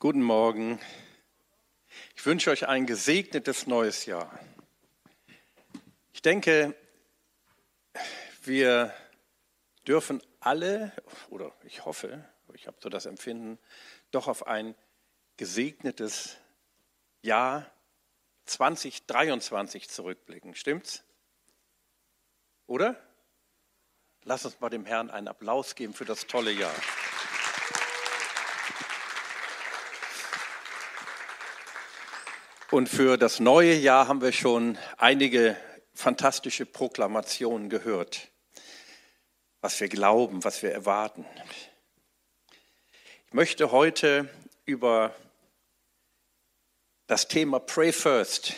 Guten Morgen. Ich wünsche euch ein gesegnetes neues Jahr. Ich denke, wir dürfen alle, oder ich hoffe, ich habe so das Empfinden, doch auf ein gesegnetes Jahr 2023 zurückblicken. Stimmt's? Oder? Lass uns mal dem Herrn einen Applaus geben für das tolle Jahr. Und für das neue Jahr haben wir schon einige fantastische Proklamationen gehört, was wir glauben, was wir erwarten. Ich möchte heute über das Thema Pray First,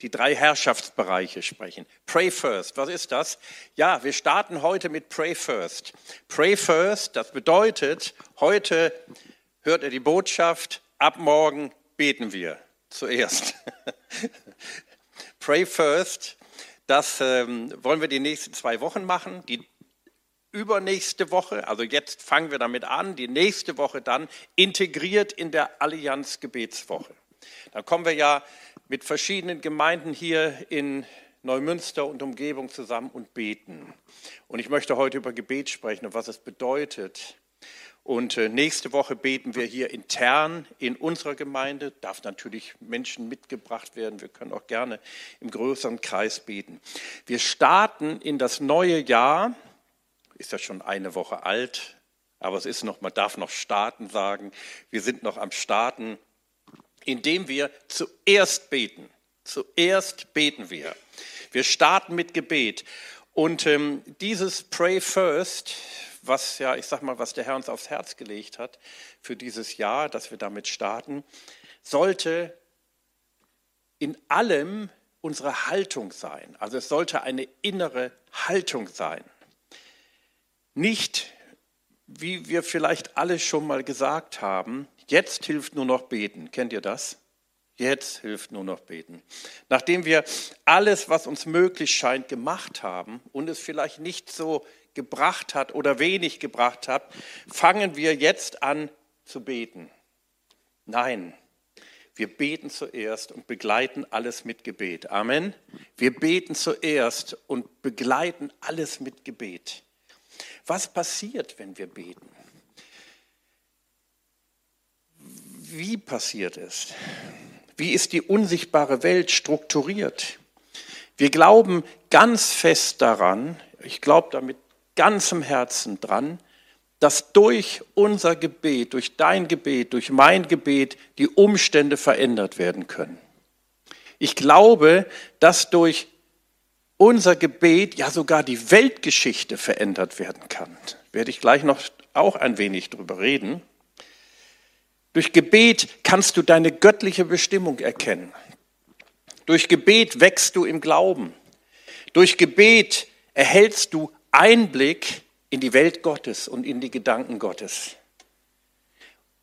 die drei Herrschaftsbereiche sprechen. Pray First, was ist das? Ja, wir starten heute mit Pray First. Pray First, das bedeutet, heute hört ihr die Botschaft, ab morgen beten wir zuerst. Pray first, das ähm, wollen wir die nächsten zwei Wochen machen. Die übernächste Woche, also jetzt fangen wir damit an, die nächste Woche dann integriert in der Allianz Gebetswoche. Da kommen wir ja mit verschiedenen Gemeinden hier in Neumünster und Umgebung zusammen und beten. Und ich möchte heute über Gebet sprechen und was es bedeutet, und äh, nächste Woche beten wir hier intern in unserer Gemeinde. Darf natürlich Menschen mitgebracht werden. Wir können auch gerne im größeren Kreis beten. Wir starten in das neue Jahr. Ist ja schon eine Woche alt, aber es ist noch, man darf noch starten sagen. Wir sind noch am Starten, indem wir zuerst beten. Zuerst beten wir. Wir starten mit Gebet. Und ähm, dieses Pray First was ja, ich sag mal, was der Herr uns aufs Herz gelegt hat für dieses Jahr, dass wir damit starten, sollte in allem unsere Haltung sein. Also es sollte eine innere Haltung sein. Nicht, wie wir vielleicht alle schon mal gesagt haben, jetzt hilft nur noch beten. Kennt ihr das? Jetzt hilft nur noch beten. Nachdem wir alles, was uns möglich scheint, gemacht haben und es vielleicht nicht so gebracht hat oder wenig gebracht hat, fangen wir jetzt an zu beten. Nein, wir beten zuerst und begleiten alles mit Gebet. Amen. Wir beten zuerst und begleiten alles mit Gebet. Was passiert, wenn wir beten? Wie passiert es? Wie ist die unsichtbare Welt strukturiert? Wir glauben ganz fest daran, ich glaube damit ganzem Herzen dran, dass durch unser Gebet, durch dein Gebet, durch mein Gebet die Umstände verändert werden können. Ich glaube, dass durch unser Gebet ja sogar die Weltgeschichte verändert werden kann. Werde ich gleich noch auch ein wenig drüber reden. Durch Gebet kannst du deine göttliche Bestimmung erkennen. Durch Gebet wächst du im Glauben. Durch Gebet erhältst du Einblick in die Welt Gottes und in die Gedanken Gottes.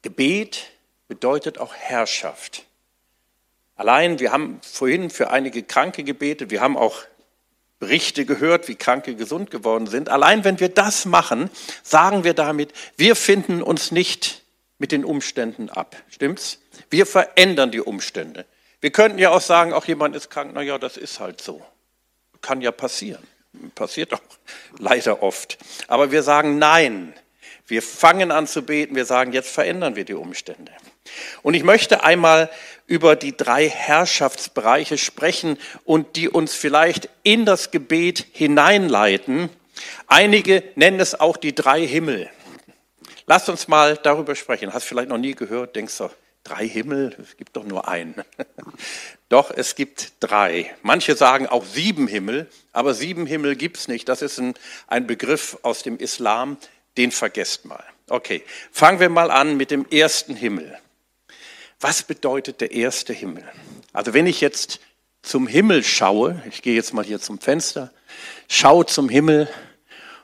Gebet bedeutet auch Herrschaft. Allein, wir haben vorhin für einige Kranke gebetet, wir haben auch Berichte gehört, wie Kranke gesund geworden sind. Allein wenn wir das machen, sagen wir damit, wir finden uns nicht mit den Umständen ab. Stimmt's? Wir verändern die Umstände. Wir könnten ja auch sagen, auch jemand ist krank, na ja, das ist halt so. Kann ja passieren. Passiert auch leider oft. Aber wir sagen nein. Wir fangen an zu beten. Wir sagen, jetzt verändern wir die Umstände. Und ich möchte einmal über die drei Herrschaftsbereiche sprechen und die uns vielleicht in das Gebet hineinleiten. Einige nennen es auch die drei Himmel. Lasst uns mal darüber sprechen. Hast vielleicht noch nie gehört, denkst du, drei Himmel, es gibt doch nur einen. Doch, es gibt drei. Manche sagen auch sieben Himmel, aber sieben Himmel gibt es nicht. Das ist ein, ein Begriff aus dem Islam, den vergesst mal. Okay, fangen wir mal an mit dem ersten Himmel. Was bedeutet der erste Himmel? Also wenn ich jetzt zum Himmel schaue, ich gehe jetzt mal hier zum Fenster, schaue zum Himmel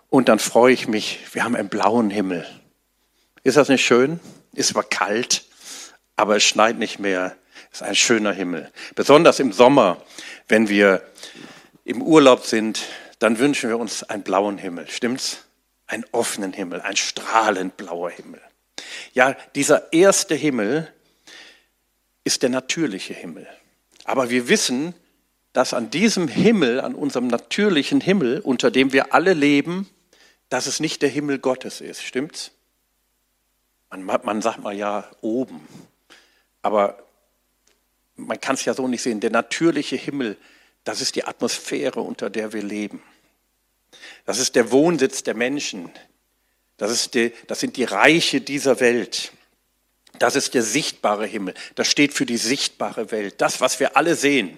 und dann freue ich mich, wir haben einen blauen Himmel. Ist das nicht schön? Ist zwar kalt, aber es schneit nicht mehr. Es ist ein schöner Himmel. Besonders im Sommer, wenn wir im Urlaub sind, dann wünschen wir uns einen blauen Himmel. Stimmt's? Einen offenen Himmel, ein strahlend blauer Himmel. Ja, dieser erste Himmel ist der natürliche Himmel. Aber wir wissen, dass an diesem Himmel, an unserem natürlichen Himmel, unter dem wir alle leben, dass es nicht der Himmel Gottes ist. Stimmt's? Man, man sagt mal ja oben. Aber man kann es ja so nicht sehen. Der natürliche Himmel, das ist die Atmosphäre, unter der wir leben. Das ist der Wohnsitz der Menschen. Das, ist die, das sind die Reiche dieser Welt. Das ist der sichtbare Himmel. Das steht für die sichtbare Welt. Das, was wir alle sehen.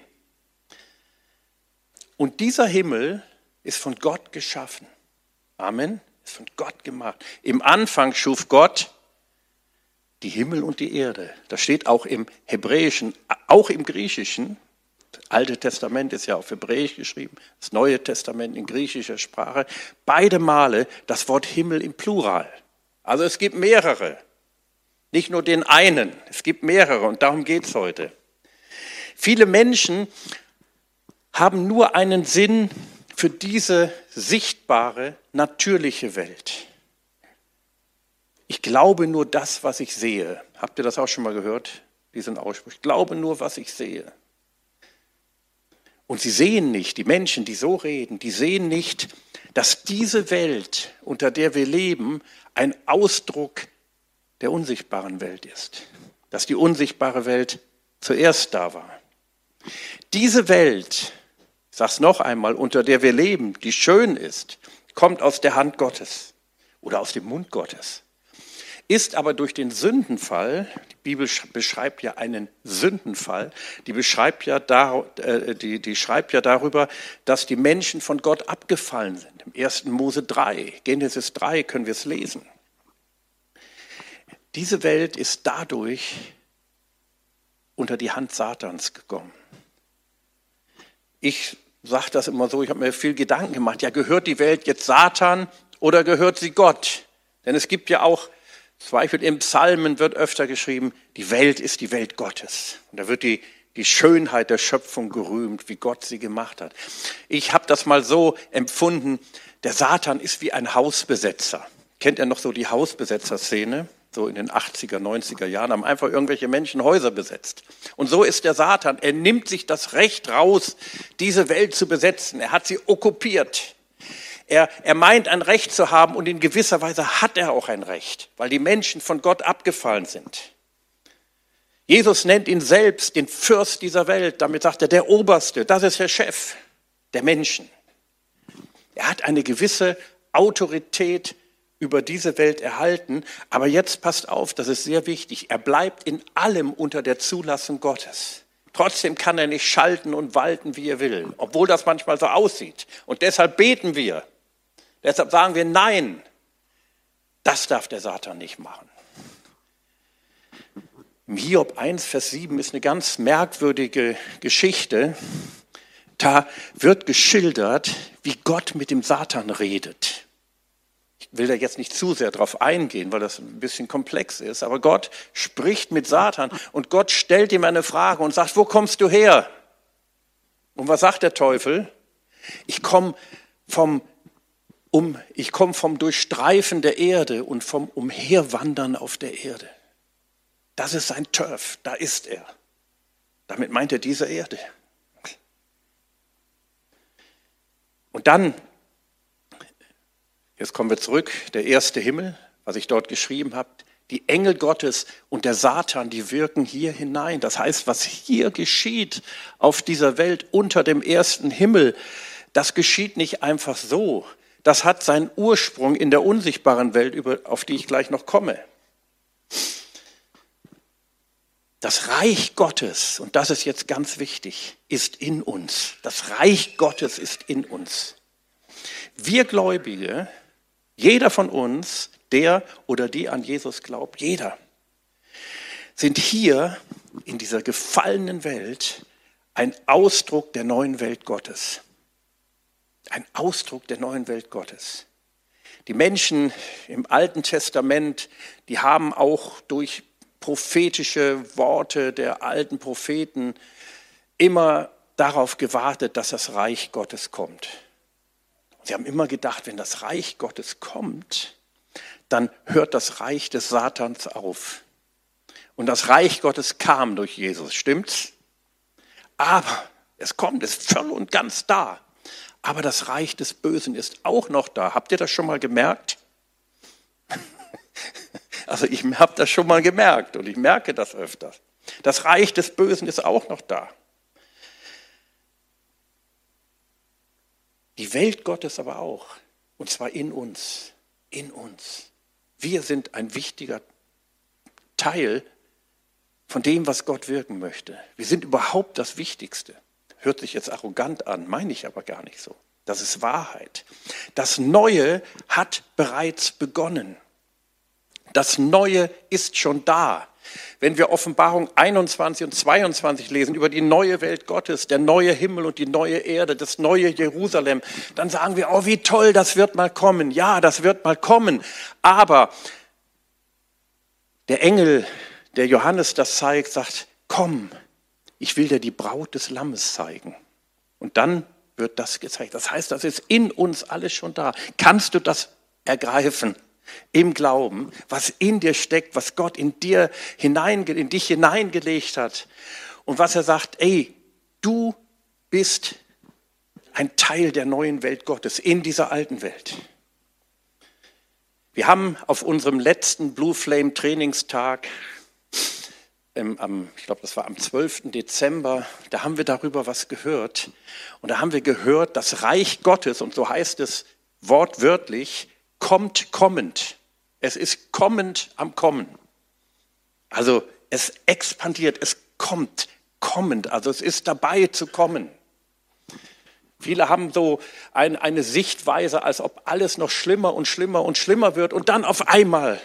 Und dieser Himmel ist von Gott geschaffen. Amen. Ist von Gott gemacht. Im Anfang schuf Gott die Himmel und die Erde. Das steht auch im Hebräischen, auch im Griechischen. Das Alte Testament ist ja auf Hebräisch geschrieben, das Neue Testament in griechischer Sprache. Beide Male das Wort Himmel im Plural. Also es gibt mehrere. Nicht nur den einen, es gibt mehrere und darum geht es heute. Viele Menschen haben nur einen Sinn für diese sichtbare, natürliche Welt. Ich glaube nur das, was ich sehe. Habt ihr das auch schon mal gehört, diesen Ausspruch? Ich glaube nur, was ich sehe. Und sie sehen nicht, die Menschen, die so reden, die sehen nicht, dass diese Welt, unter der wir leben, ein Ausdruck der unsichtbaren Welt ist. Dass die unsichtbare Welt zuerst da war. Diese Welt, ich sage es noch einmal, unter der wir leben, die schön ist, kommt aus der Hand Gottes oder aus dem Mund Gottes ist aber durch den Sündenfall, die Bibel beschreibt ja einen Sündenfall, die, beschreibt ja dar, äh, die, die schreibt ja darüber, dass die Menschen von Gott abgefallen sind. Im 1. Mose 3, Genesis 3 können wir es lesen. Diese Welt ist dadurch unter die Hand Satans gekommen. Ich sage das immer so, ich habe mir viel Gedanken gemacht, ja, gehört die Welt jetzt Satan oder gehört sie Gott? Denn es gibt ja auch Zweifel im Psalmen wird öfter geschrieben, die Welt ist die Welt Gottes. Und da wird die, die Schönheit der Schöpfung gerühmt, wie Gott sie gemacht hat. Ich habe das mal so empfunden, der Satan ist wie ein Hausbesetzer. Kennt ihr noch so die Hausbesetzer-Szene? So in den 80er, 90er Jahren haben einfach irgendwelche Menschen Häuser besetzt. Und so ist der Satan. Er nimmt sich das Recht raus, diese Welt zu besetzen. Er hat sie okkupiert. Er, er meint ein Recht zu haben und in gewisser Weise hat er auch ein Recht, weil die Menschen von Gott abgefallen sind. Jesus nennt ihn selbst den Fürst dieser Welt. Damit sagt er, der Oberste, das ist der Chef der Menschen. Er hat eine gewisse Autorität über diese Welt erhalten. Aber jetzt passt auf, das ist sehr wichtig. Er bleibt in allem unter der Zulassung Gottes. Trotzdem kann er nicht schalten und walten, wie er will, obwohl das manchmal so aussieht. Und deshalb beten wir, Deshalb sagen wir nein. Das darf der Satan nicht machen. Im Hiob 1, Vers 7 ist eine ganz merkwürdige Geschichte. Da wird geschildert, wie Gott mit dem Satan redet. Ich will da jetzt nicht zu sehr drauf eingehen, weil das ein bisschen komplex ist. Aber Gott spricht mit Satan und Gott stellt ihm eine Frage und sagt, wo kommst du her? Und was sagt der Teufel? Ich komme vom um, ich komme vom Durchstreifen der Erde und vom Umherwandern auf der Erde. Das ist sein Turf, da ist er. Damit meint er diese Erde. Und dann, jetzt kommen wir zurück, der erste Himmel, was ich dort geschrieben habe, die Engel Gottes und der Satan, die wirken hier hinein. Das heißt, was hier geschieht auf dieser Welt unter dem ersten Himmel, das geschieht nicht einfach so, das hat seinen Ursprung in der unsichtbaren Welt, auf die ich gleich noch komme. Das Reich Gottes, und das ist jetzt ganz wichtig, ist in uns. Das Reich Gottes ist in uns. Wir Gläubige, jeder von uns, der oder die an Jesus glaubt, jeder, sind hier in dieser gefallenen Welt ein Ausdruck der neuen Welt Gottes. Ein Ausdruck der neuen Welt Gottes. Die Menschen im Alten Testament, die haben auch durch prophetische Worte der alten Propheten immer darauf gewartet, dass das Reich Gottes kommt. Sie haben immer gedacht, wenn das Reich Gottes kommt, dann hört das Reich des Satans auf. Und das Reich Gottes kam durch Jesus, stimmt's? Aber es kommt, es ist voll und ganz da. Aber das Reich des Bösen ist auch noch da. Habt ihr das schon mal gemerkt? Also ich habe das schon mal gemerkt und ich merke das öfters. Das Reich des Bösen ist auch noch da. Die Welt Gottes aber auch. Und zwar in uns. In uns. Wir sind ein wichtiger Teil von dem, was Gott wirken möchte. Wir sind überhaupt das Wichtigste. Hört sich jetzt arrogant an, meine ich aber gar nicht so. Das ist Wahrheit. Das Neue hat bereits begonnen. Das Neue ist schon da. Wenn wir Offenbarung 21 und 22 lesen über die neue Welt Gottes, der neue Himmel und die neue Erde, das neue Jerusalem, dann sagen wir, oh, wie toll, das wird mal kommen. Ja, das wird mal kommen. Aber der Engel, der Johannes das zeigt, sagt, komm, ich will dir die Braut des Lammes zeigen. Und dann wird das gezeigt. Das heißt, das ist in uns alles schon da. Kannst du das ergreifen? im Glauben, was in dir steckt, was Gott in dir hinein, in dich hineingelegt hat. Und was er sagt, ey, du bist ein Teil der neuen Welt Gottes in dieser alten Welt. Wir haben auf unserem letzten Blue Flame Trainingstag, ähm, am, ich glaube, das war am 12. Dezember, da haben wir darüber was gehört. Und da haben wir gehört, das Reich Gottes, und so heißt es wortwörtlich, kommt kommend. Es ist kommend am Kommen. Also es expandiert, es kommt kommend, also es ist dabei zu kommen. Viele haben so ein, eine Sichtweise, als ob alles noch schlimmer und schlimmer und schlimmer wird und dann auf einmal,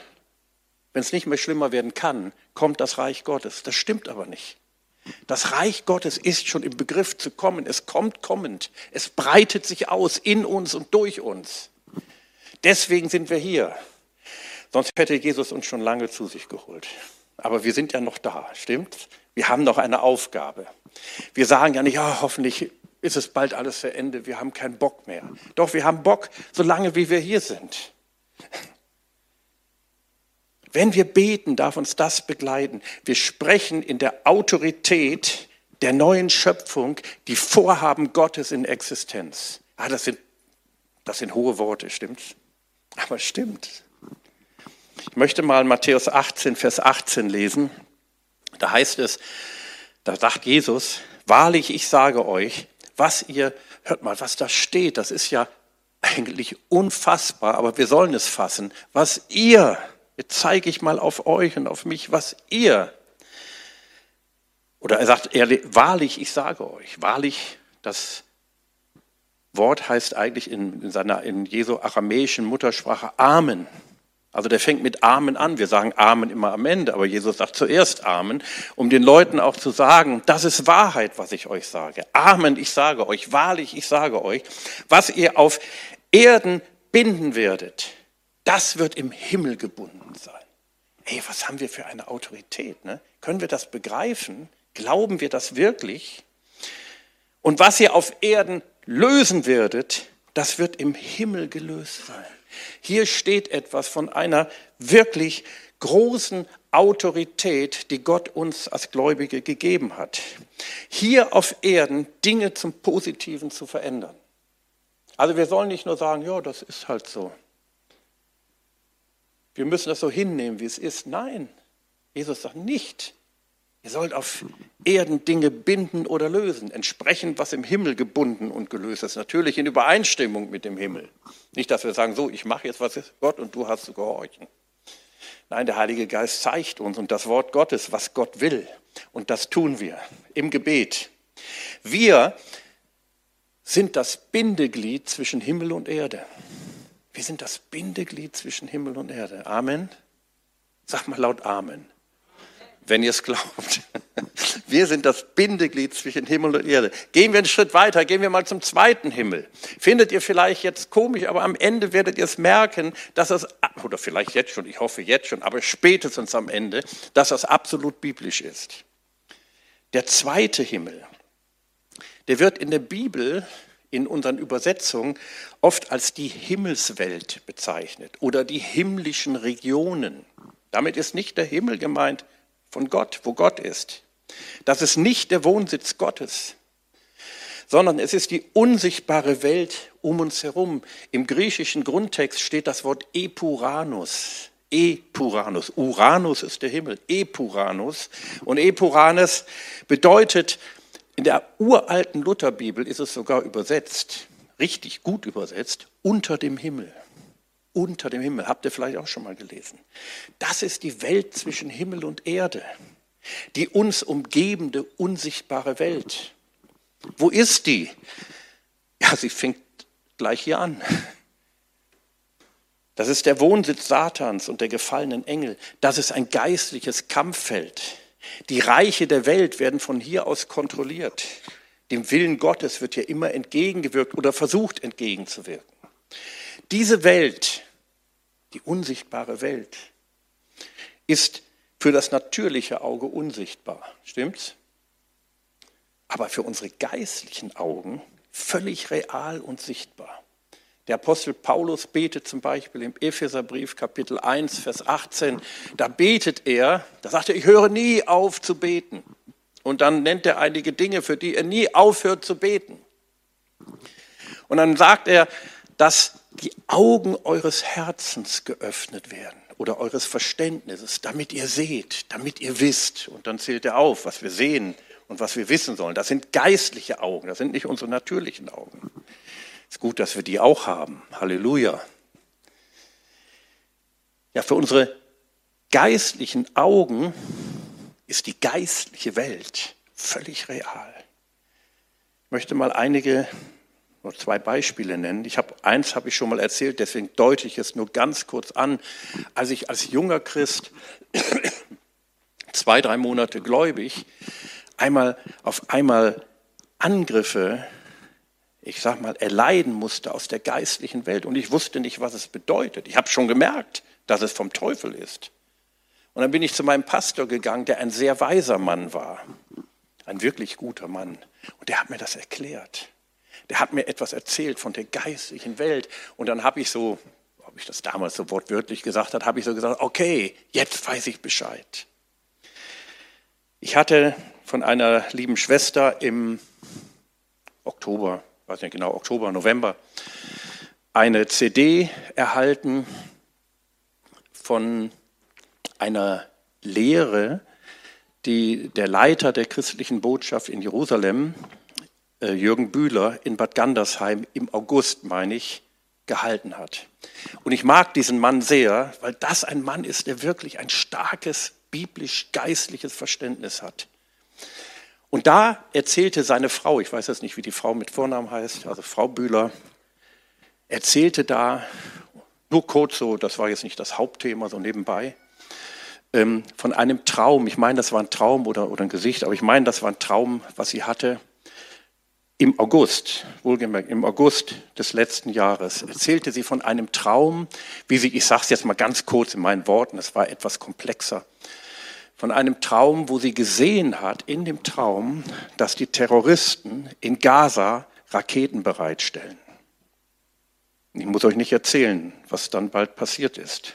wenn es nicht mehr schlimmer werden kann, kommt das Reich Gottes. Das stimmt aber nicht. Das Reich Gottes ist schon im Begriff zu kommen. Es kommt kommend. Es breitet sich aus in uns und durch uns. Deswegen sind wir hier. Sonst hätte Jesus uns schon lange zu sich geholt. Aber wir sind ja noch da, stimmt? Wir haben noch eine Aufgabe. Wir sagen ja nicht, ja, hoffentlich ist es bald alles zu Ende, wir haben keinen Bock mehr. Doch wir haben Bock, solange wie wir hier sind. Wenn wir beten, darf uns das begleiten. Wir sprechen in der Autorität der neuen Schöpfung die Vorhaben Gottes in Existenz. Ah, das sind, das sind hohe Worte, stimmt's? Aber stimmt. Ich möchte mal Matthäus 18, Vers 18 lesen. Da heißt es, da sagt Jesus, wahrlich, ich sage euch, was ihr, hört mal, was da steht, das ist ja eigentlich unfassbar, aber wir sollen es fassen. Was ihr, jetzt zeige ich mal auf euch und auf mich, was ihr, oder er sagt, er, wahrlich, ich sage euch, wahrlich, das Wort heißt eigentlich in, in seiner in Jesu aramäischen Muttersprache Amen. Also der fängt mit Amen an. Wir sagen Amen immer am Ende, aber Jesus sagt zuerst Amen, um den Leuten auch zu sagen, das ist Wahrheit, was ich euch sage. Amen, ich sage euch, wahrlich, ich sage euch, was ihr auf Erden binden werdet, das wird im Himmel gebunden sein. Ey, was haben wir für eine Autorität? Ne? Können wir das begreifen? Glauben wir das wirklich? Und was ihr auf Erden lösen werdet, das wird im Himmel gelöst sein. Hier steht etwas von einer wirklich großen Autorität, die Gott uns als Gläubige gegeben hat. Hier auf Erden Dinge zum Positiven zu verändern. Also wir sollen nicht nur sagen, ja, das ist halt so. Wir müssen das so hinnehmen, wie es ist. Nein, Jesus sagt nicht, Ihr sollt auf Erden Dinge binden oder lösen, entsprechend, was im Himmel gebunden und gelöst ist. Natürlich in Übereinstimmung mit dem Himmel. Nicht, dass wir sagen, so, ich mache jetzt was ist Gott und du hast zu gehorchen. Nein, der Heilige Geist zeigt uns und das Wort Gottes, was Gott will. Und das tun wir im Gebet. Wir sind das Bindeglied zwischen Himmel und Erde. Wir sind das Bindeglied zwischen Himmel und Erde. Amen. Sag mal laut Amen wenn ihr es glaubt. Wir sind das Bindeglied zwischen Himmel und Erde. Gehen wir einen Schritt weiter, gehen wir mal zum zweiten Himmel. Findet ihr vielleicht jetzt komisch, aber am Ende werdet ihr es merken, dass das, oder vielleicht jetzt schon, ich hoffe jetzt schon, aber spätestens am Ende, dass das absolut biblisch ist. Der zweite Himmel, der wird in der Bibel in unseren Übersetzungen oft als die Himmelswelt bezeichnet oder die himmlischen Regionen. Damit ist nicht der Himmel gemeint von Gott, wo Gott ist. Das ist nicht der Wohnsitz Gottes, sondern es ist die unsichtbare Welt um uns herum. Im griechischen Grundtext steht das Wort Epuranus. Epuranus. Uranus ist der Himmel. Epuranus. Und Epuranus bedeutet in der uralten Lutherbibel ist es sogar übersetzt, richtig gut übersetzt, unter dem Himmel. Unter dem Himmel, habt ihr vielleicht auch schon mal gelesen. Das ist die Welt zwischen Himmel und Erde, die uns umgebende, unsichtbare Welt. Wo ist die? Ja, sie fängt gleich hier an. Das ist der Wohnsitz Satans und der gefallenen Engel. Das ist ein geistliches Kampffeld. Die Reiche der Welt werden von hier aus kontrolliert. Dem Willen Gottes wird hier immer entgegengewirkt oder versucht entgegenzuwirken. Diese Welt, die unsichtbare Welt, ist für das natürliche Auge unsichtbar. Stimmt's? Aber für unsere geistlichen Augen völlig real und sichtbar. Der Apostel Paulus betet zum Beispiel im Epheserbrief Kapitel 1, Vers 18. Da betet er, da sagt er, ich höre nie auf zu beten. Und dann nennt er einige Dinge, für die er nie aufhört zu beten. Und dann sagt er, dass die Augen eures Herzens geöffnet werden oder eures Verständnisses, damit ihr seht, damit ihr wisst. Und dann zählt er auf, was wir sehen und was wir wissen sollen. Das sind geistliche Augen, das sind nicht unsere natürlichen Augen. Gut, dass wir die auch haben. Halleluja. Ja, für unsere geistlichen Augen ist die geistliche Welt völlig real. Ich möchte mal einige nur zwei Beispiele nennen. Ich habe eins habe ich schon mal erzählt, deswegen deute ich es nur ganz kurz an. Als ich als junger Christ zwei, drei Monate gläubig einmal auf einmal Angriffe ich sag mal, erleiden musste aus der geistlichen Welt und ich wusste nicht, was es bedeutet. Ich habe schon gemerkt, dass es vom Teufel ist. Und dann bin ich zu meinem Pastor gegangen, der ein sehr weiser Mann war, ein wirklich guter Mann. Und der hat mir das erklärt. Der hat mir etwas erzählt von der geistlichen Welt. Und dann habe ich so, ob ich das damals so wortwörtlich gesagt habe, habe ich so gesagt, okay, jetzt weiß ich Bescheid. Ich hatte von einer lieben Schwester im Oktober weiß nicht genau, Oktober, November, eine CD erhalten von einer Lehre, die der Leiter der christlichen Botschaft in Jerusalem, äh, Jürgen Bühler, in Bad Gandersheim im August, meine ich, gehalten hat. Und ich mag diesen Mann sehr, weil das ein Mann ist, der wirklich ein starkes biblisch-geistliches Verständnis hat. Und da erzählte seine Frau, ich weiß jetzt nicht, wie die Frau mit Vornamen heißt, also Frau Bühler, erzählte da, nur kurz so, das war jetzt nicht das Hauptthema, so nebenbei, ähm, von einem Traum. Ich meine, das war ein Traum oder, oder ein Gesicht, aber ich meine, das war ein Traum, was sie hatte. Im August, wohlgemerkt, im August des letzten Jahres erzählte sie von einem Traum, wie sie, ich sage es jetzt mal ganz kurz in meinen Worten, es war etwas komplexer, von einem Traum, wo sie gesehen hat, in dem Traum, dass die Terroristen in Gaza Raketen bereitstellen. Ich muss euch nicht erzählen, was dann bald passiert ist.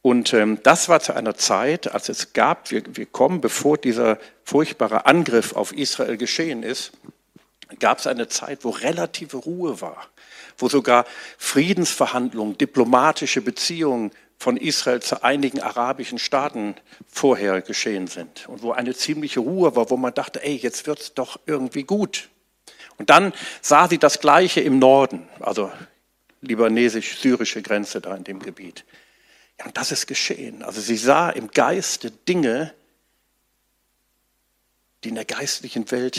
Und ähm, das war zu einer Zeit, als es gab, wir, wir kommen, bevor dieser furchtbare Angriff auf Israel geschehen ist, gab es eine Zeit, wo relative Ruhe war, wo sogar Friedensverhandlungen, diplomatische Beziehungen von Israel zu einigen arabischen Staaten vorher geschehen sind und wo eine ziemliche Ruhe war, wo man dachte, ey, jetzt wird's doch irgendwie gut. Und dann sah sie das Gleiche im Norden, also libanesisch-syrische Grenze da in dem Gebiet. Ja, und das ist geschehen. Also sie sah im Geiste Dinge, die in der geistlichen Welt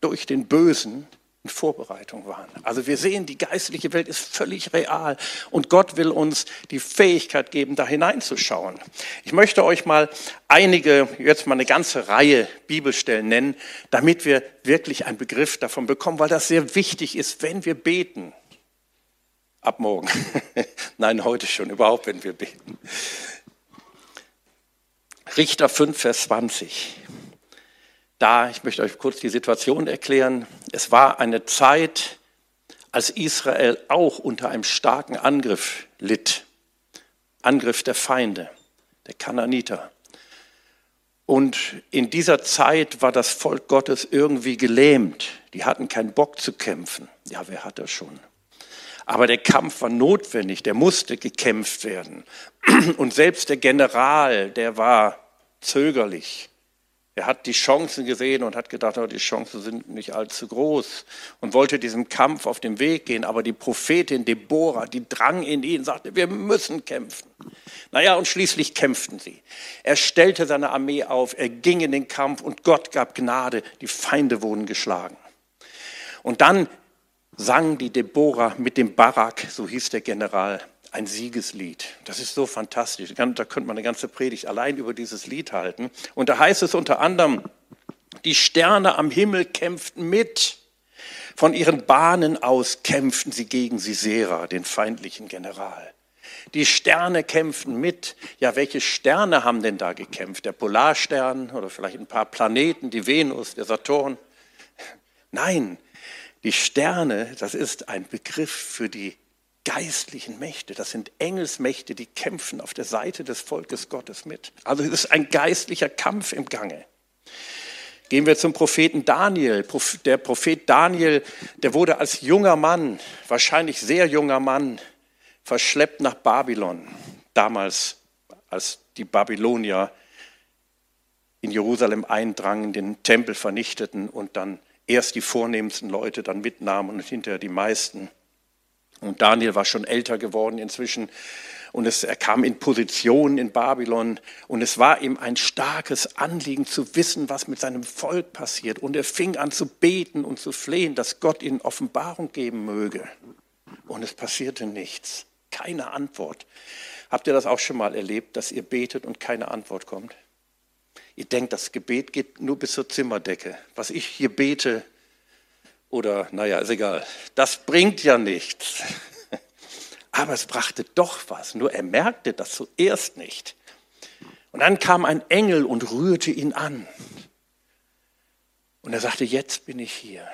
durch den Bösen Vorbereitung waren. Also wir sehen, die geistliche Welt ist völlig real und Gott will uns die Fähigkeit geben, da hineinzuschauen. Ich möchte euch mal einige, jetzt mal eine ganze Reihe Bibelstellen nennen, damit wir wirklich einen Begriff davon bekommen, weil das sehr wichtig ist, wenn wir beten. Ab morgen. Nein, heute schon, überhaupt, wenn wir beten. Richter 5, Vers 20. da, ich möchte euch kurz die Situation erklären, es war eine Zeit, als Israel auch unter einem starken Angriff litt. Angriff der Feinde, der Kananiter. Und in dieser Zeit war das Volk Gottes irgendwie gelähmt. Die hatten keinen Bock zu kämpfen. Ja, wer hat das schon? Aber der Kampf war notwendig, der musste gekämpft werden. Und selbst der General, der war zögerlich. Er hat die Chancen gesehen und hat gedacht, oh, die Chancen sind nicht allzu groß und wollte diesem Kampf auf den Weg gehen. Aber die Prophetin Deborah, die drang in ihn, sagte, wir müssen kämpfen. Naja, und schließlich kämpften sie. Er stellte seine Armee auf, er ging in den Kampf und Gott gab Gnade, die Feinde wurden geschlagen. Und dann sang die Deborah mit dem Barak, so hieß der General, ein Siegeslied. Das ist so fantastisch. Da könnte man eine ganze Predigt allein über dieses Lied halten. Und da heißt es unter anderem, die Sterne am Himmel kämpften mit. Von ihren Bahnen aus kämpften sie gegen Sisera, den feindlichen General. Die Sterne kämpften mit. Ja, welche Sterne haben denn da gekämpft? Der Polarstern oder vielleicht ein paar Planeten, die Venus, der Saturn? Nein, die Sterne, das ist ein Begriff für die geistlichen Mächte, das sind Engelsmächte, die kämpfen auf der Seite des Volkes Gottes mit. Also es ist ein geistlicher Kampf im Gange. Gehen wir zum Propheten Daniel. Der Prophet Daniel, der wurde als junger Mann, wahrscheinlich sehr junger Mann, verschleppt nach Babylon. Damals, als die Babylonier in Jerusalem eindrangen, den Tempel vernichteten und dann erst die vornehmsten Leute dann mitnahmen und hinterher die meisten. Und Daniel war schon älter geworden inzwischen und es, er kam in Position in Babylon und es war ihm ein starkes Anliegen zu wissen, was mit seinem Volk passiert. Und er fing an zu beten und zu flehen, dass Gott ihnen Offenbarung geben möge. Und es passierte nichts, keine Antwort. Habt ihr das auch schon mal erlebt, dass ihr betet und keine Antwort kommt? Ihr denkt, das Gebet geht nur bis zur Zimmerdecke. Was ich hier bete, oder naja, ist egal. Das bringt ja nichts. Aber es brachte doch was. Nur er merkte das zuerst nicht. Und dann kam ein Engel und rührte ihn an. Und er sagte, jetzt bin ich hier.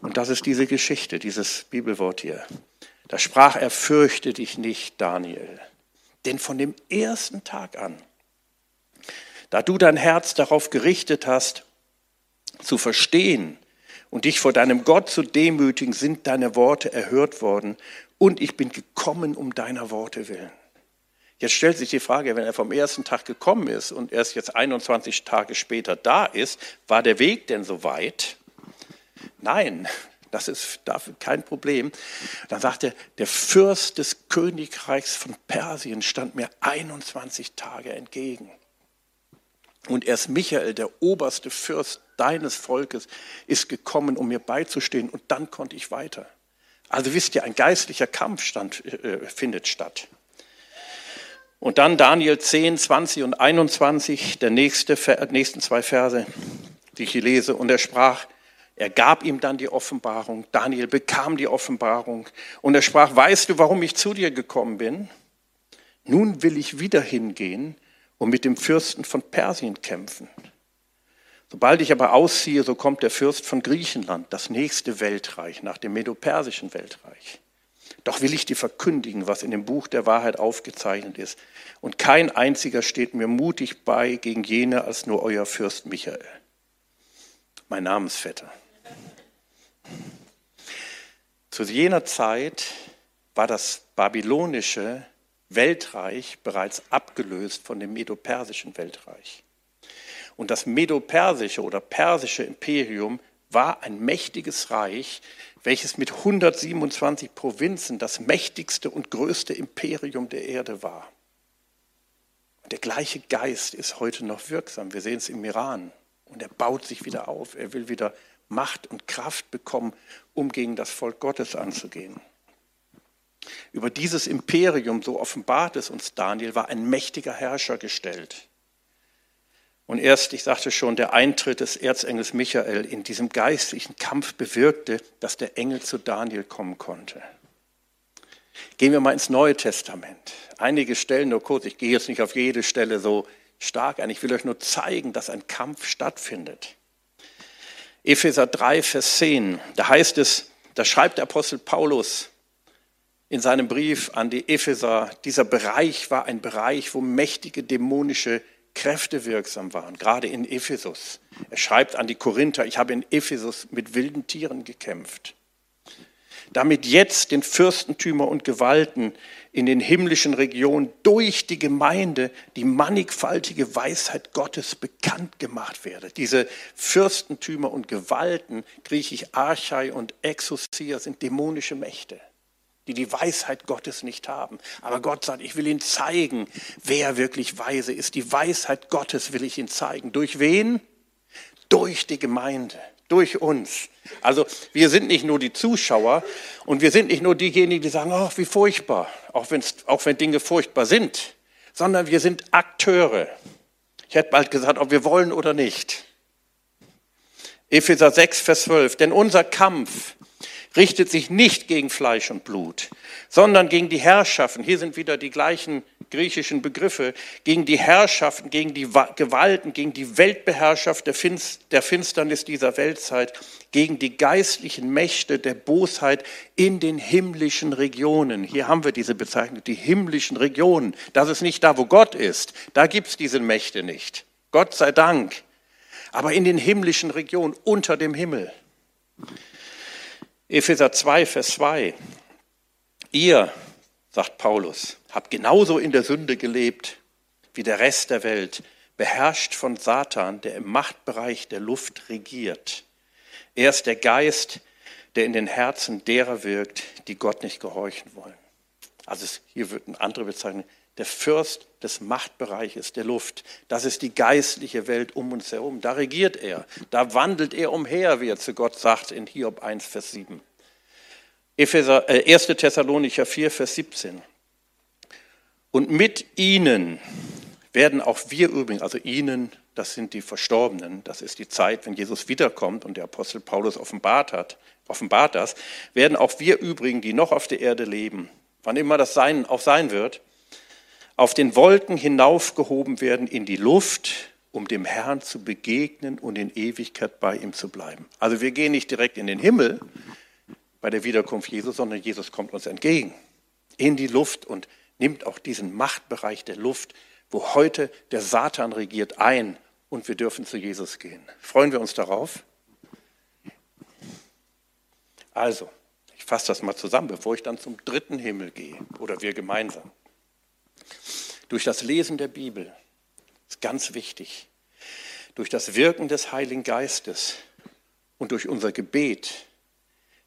Und das ist diese Geschichte, dieses Bibelwort hier. Da sprach er, fürchte dich nicht, Daniel. Denn von dem ersten Tag an, da du dein Herz darauf gerichtet hast, zu verstehen, und dich vor deinem Gott zu demütigen, sind deine Worte erhört worden und ich bin gekommen um deiner Worte willen. Jetzt stellt sich die Frage, wenn er vom ersten Tag gekommen ist und erst jetzt 21 Tage später da ist, war der Weg denn so weit? Nein, das ist dafür kein Problem. Dann sagt er, der Fürst des Königreichs von Persien stand mir 21 Tage entgegen. Und erst Michael, der oberste Fürst deines Volkes, ist gekommen, um mir beizustehen. Und dann konnte ich weiter. Also wisst ihr, ein geistlicher Kampf stand, äh, findet statt. Und dann Daniel 10, 20 und 21, der nächste, nächsten zwei Verse, die ich hier lese. Und er sprach, er gab ihm dann die Offenbarung. Daniel bekam die Offenbarung. Und er sprach, weißt du, warum ich zu dir gekommen bin? Nun will ich wieder hingehen und mit dem Fürsten von Persien kämpfen. Sobald ich aber ausziehe, so kommt der Fürst von Griechenland, das nächste Weltreich nach dem medopersischen Weltreich. Doch will ich dir verkündigen, was in dem Buch der Wahrheit aufgezeichnet ist. Und kein einziger steht mir mutig bei gegen jene als nur euer Fürst Michael, mein Namensvetter. Zu jener Zeit war das babylonische Weltreich bereits abgelöst von dem medopersischen Weltreich. Und das medopersische oder persische Imperium war ein mächtiges Reich, welches mit 127 Provinzen das mächtigste und größte Imperium der Erde war. Und der gleiche Geist ist heute noch wirksam. Wir sehen es im Iran. Und er baut sich wieder auf. Er will wieder Macht und Kraft bekommen, um gegen das Volk Gottes anzugehen. Über dieses Imperium, so offenbart es uns Daniel, war ein mächtiger Herrscher gestellt. Und erst, ich sagte schon, der Eintritt des Erzengels Michael in diesem geistlichen Kampf bewirkte, dass der Engel zu Daniel kommen konnte. Gehen wir mal ins Neue Testament. Einige Stellen nur kurz. Ich gehe jetzt nicht auf jede Stelle so stark ein. Ich will euch nur zeigen, dass ein Kampf stattfindet. Epheser 3, Vers 10. Da heißt es, da schreibt der Apostel Paulus in seinem Brief an die Epheser, dieser Bereich war ein Bereich, wo mächtige dämonische Kräfte wirksam waren, gerade in Ephesus. Er schreibt an die Korinther, ich habe in Ephesus mit wilden Tieren gekämpft. Damit jetzt den Fürstentümer und Gewalten in den himmlischen Regionen durch die Gemeinde die mannigfaltige Weisheit Gottes bekannt gemacht werde. Diese Fürstentümer und Gewalten, griechisch Archai und Exousia, sind dämonische Mächte die die Weisheit Gottes nicht haben. Aber Gott sagt, ich will ihnen zeigen, wer wirklich weise ist. Die Weisheit Gottes will ich ihnen zeigen. Durch wen? Durch die Gemeinde, durch uns. Also wir sind nicht nur die Zuschauer und wir sind nicht nur diejenigen, die sagen, ach, wie furchtbar, auch, wenn's, auch wenn Dinge furchtbar sind, sondern wir sind Akteure. Ich hätte bald gesagt, ob wir wollen oder nicht. Epheser 6, Vers 12. Denn unser Kampf richtet sich nicht gegen Fleisch und Blut, sondern gegen die Herrschaften. Hier sind wieder die gleichen griechischen Begriffe. Gegen die Herrschaften, gegen die Gewalten, gegen die Weltbeherrschaft der Finsternis dieser Weltzeit, gegen die geistlichen Mächte der Bosheit in den himmlischen Regionen. Hier haben wir diese Bezeichnung, die himmlischen Regionen. Das ist nicht da, wo Gott ist. Da gibt es diese Mächte nicht. Gott sei Dank. Aber in den himmlischen Regionen, unter dem Himmel. Epheser 2, Vers 2. Ihr, sagt Paulus, habt genauso in der Sünde gelebt wie der Rest der Welt, beherrscht von Satan, der im Machtbereich der Luft regiert. Er ist der Geist, der in den Herzen derer wirkt, die Gott nicht gehorchen wollen. Also hier wird eine andere Bezeichnung der Fürst des Machtbereiches der Luft. Das ist die geistliche Welt um uns herum. Da regiert er. Da wandelt er umher, wie er zu Gott sagt in Hiob 1, Vers 7. Epheser, äh, 1. Thessalonicher 4, Vers 17. Und mit ihnen werden auch wir übrigens, also ihnen, das sind die Verstorbenen, das ist die Zeit, wenn Jesus wiederkommt und der Apostel Paulus offenbart hat, offenbart das, werden auch wir übrigens, die noch auf der Erde leben, wann immer das sein, auch sein wird, auf den Wolken hinaufgehoben werden in die Luft, um dem Herrn zu begegnen und in Ewigkeit bei ihm zu bleiben. Also wir gehen nicht direkt in den Himmel bei der Wiederkunft Jesus, sondern Jesus kommt uns entgegen in die Luft und nimmt auch diesen Machtbereich der Luft, wo heute der Satan regiert, ein und wir dürfen zu Jesus gehen. Freuen wir uns darauf? Also, ich fasse das mal zusammen, bevor ich dann zum dritten Himmel gehe oder wir gemeinsam. Durch das Lesen der Bibel ist ganz wichtig. Durch das Wirken des Heiligen Geistes und durch unser Gebet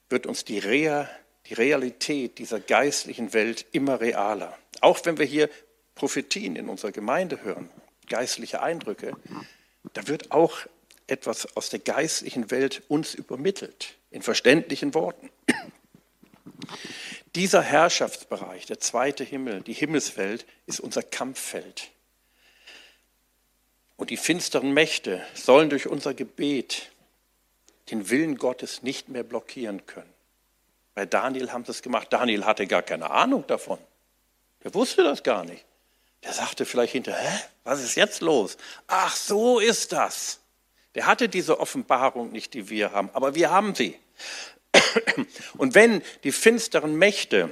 wird uns die, Rea, die Realität dieser geistlichen Welt immer realer. Auch wenn wir hier Prophetien in unserer Gemeinde hören, geistliche Eindrücke, da wird auch etwas aus der geistlichen Welt uns übermittelt, in verständlichen Worten. Dieser Herrschaftsbereich, der zweite Himmel, die Himmelswelt, ist unser Kampffeld. Und die finsteren Mächte sollen durch unser Gebet den Willen Gottes nicht mehr blockieren können. Bei Daniel haben sie es gemacht. Daniel hatte gar keine Ahnung davon. Der wusste das gar nicht. Der sagte vielleicht hinterher, hä, was ist jetzt los? Ach, so ist das. Der hatte diese Offenbarung nicht, die wir haben, aber wir haben sie. Und wenn die finsteren Mächte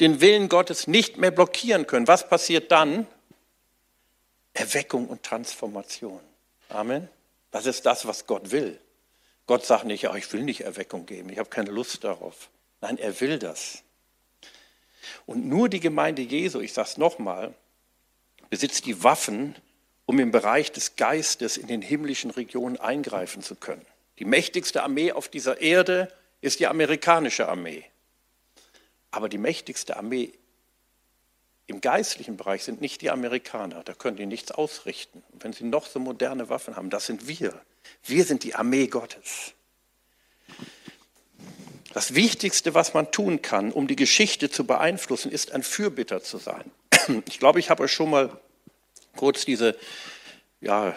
den Willen Gottes nicht mehr blockieren können, was passiert dann? Erweckung und Transformation. Amen. Das ist das, was Gott will. Gott sagt nicht, ja, ich will nicht Erweckung geben, ich habe keine Lust darauf. Nein, er will das. Und nur die Gemeinde Jesu, ich sage es nochmal, besitzt die Waffen, um im Bereich des Geistes in den himmlischen Regionen eingreifen zu können. Die mächtigste Armee auf dieser Erde ist die amerikanische Armee. Aber die mächtigste Armee im geistlichen Bereich sind nicht die Amerikaner. Da können die nichts ausrichten. Und wenn sie noch so moderne Waffen haben, das sind wir. Wir sind die Armee Gottes. Das Wichtigste, was man tun kann, um die Geschichte zu beeinflussen, ist ein Fürbitter zu sein. Ich glaube, ich habe euch schon mal kurz diese ja,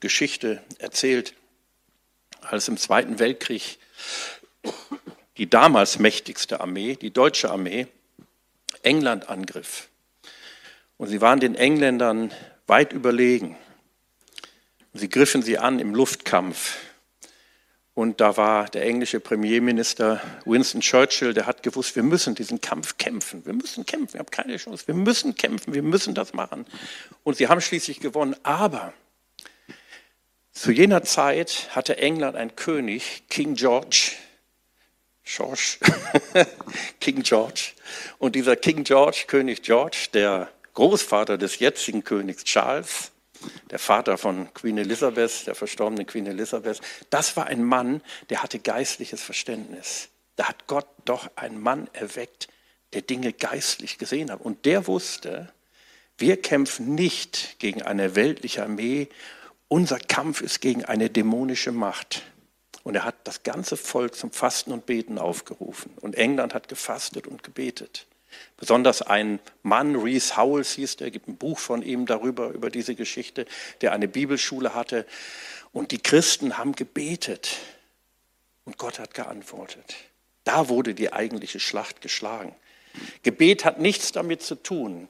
Geschichte erzählt als im Zweiten Weltkrieg die damals mächtigste Armee, die deutsche Armee, England angriff. Und sie waren den Engländern weit überlegen. Sie griffen sie an im Luftkampf. Und da war der englische Premierminister Winston Churchill, der hat gewusst, wir müssen diesen Kampf kämpfen. Wir müssen kämpfen, wir haben keine Chance. Wir müssen kämpfen, wir müssen das machen. Und sie haben schließlich gewonnen. Aber zu jener Zeit hatte England einen König, King George. George, King George. Und dieser King George, König George, der Großvater des jetzigen Königs Charles, der Vater von Queen Elizabeth, der verstorbenen Queen Elizabeth, das war ein Mann, der hatte geistliches Verständnis. Da hat Gott doch einen Mann erweckt, der Dinge geistlich gesehen hat. Und der wusste, wir kämpfen nicht gegen eine weltliche Armee, unser Kampf ist gegen eine dämonische Macht. Und er hat das ganze Volk zum Fasten und Beten aufgerufen. Und England hat gefastet und gebetet. Besonders ein Mann, Reese Howells hieß der, gibt ein Buch von ihm darüber, über diese Geschichte, der eine Bibelschule hatte. Und die Christen haben gebetet und Gott hat geantwortet. Da wurde die eigentliche Schlacht geschlagen. Gebet hat nichts damit zu tun,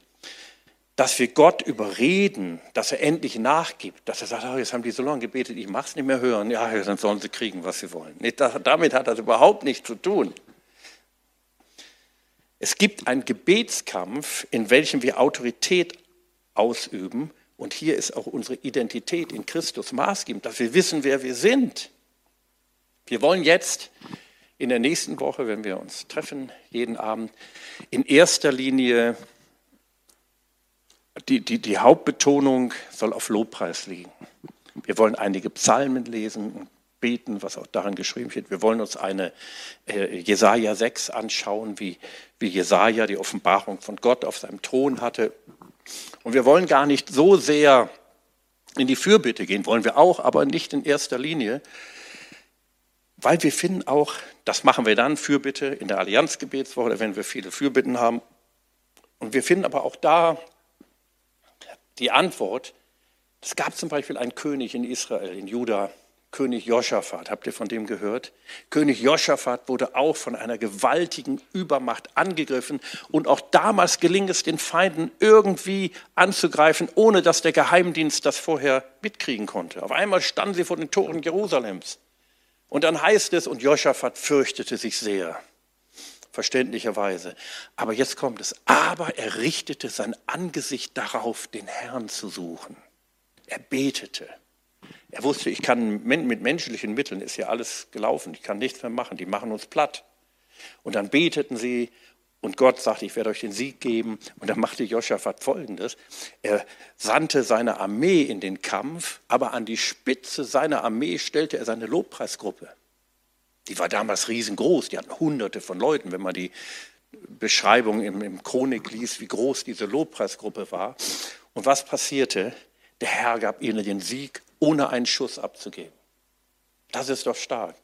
dass wir Gott überreden, dass er endlich nachgibt, dass er sagt, oh, jetzt haben die so lange gebetet, ich mache es nicht mehr hören, ja, dann sollen sie kriegen, was sie wollen. damit hat das überhaupt nichts zu tun. Es gibt einen Gebetskampf, in welchem wir Autorität ausüben. Und hier ist auch unsere Identität in Christus maßgebend, dass wir wissen, wer wir sind. Wir wollen jetzt in der nächsten Woche, wenn wir uns treffen, jeden Abend, in erster Linie, die, die, die Hauptbetonung soll auf Lobpreis liegen. Wir wollen einige Psalmen lesen, beten, was auch daran geschrieben steht. Wir wollen uns eine äh, Jesaja 6 anschauen, wie, wie Jesaja die Offenbarung von Gott auf seinem Thron hatte. Und wir wollen gar nicht so sehr in die Fürbitte gehen, wollen wir auch, aber nicht in erster Linie, weil wir finden auch, das machen wir dann, Fürbitte in der Allianzgebetswoche, wenn wir viele Fürbitten haben. Und wir finden aber auch da die Antwort, es gab zum Beispiel einen König in Israel, in Juda, König Joschafat. Habt ihr von dem gehört? König Joschafat wurde auch von einer gewaltigen Übermacht angegriffen und auch damals geling es den Feinden irgendwie anzugreifen, ohne dass der Geheimdienst das vorher mitkriegen konnte. Auf einmal standen sie vor den Toren Jerusalems. Und dann heißt es, und Joschafat fürchtete sich sehr, verständlicherweise. Aber jetzt kommt es, aber er richtete sein Angesicht darauf, den Herrn zu suchen. Er betete. Er wusste, ich kann mit menschlichen Mitteln ist ja alles gelaufen, ich kann nichts mehr machen, die machen uns platt. Und dann beteten sie und Gott sagte, ich werde euch den Sieg geben. Und dann machte Joschafat folgendes. Er sandte seine Armee in den Kampf, aber an die Spitze seiner Armee stellte er seine Lobpreisgruppe. Die war damals riesengroß, die hatten hunderte von Leuten, wenn man die Beschreibung im, im Chronik liest, wie groß diese Lobpreisgruppe war. Und was passierte? Der Herr gab ihnen den Sieg ohne einen Schuss abzugeben. Das ist doch stark.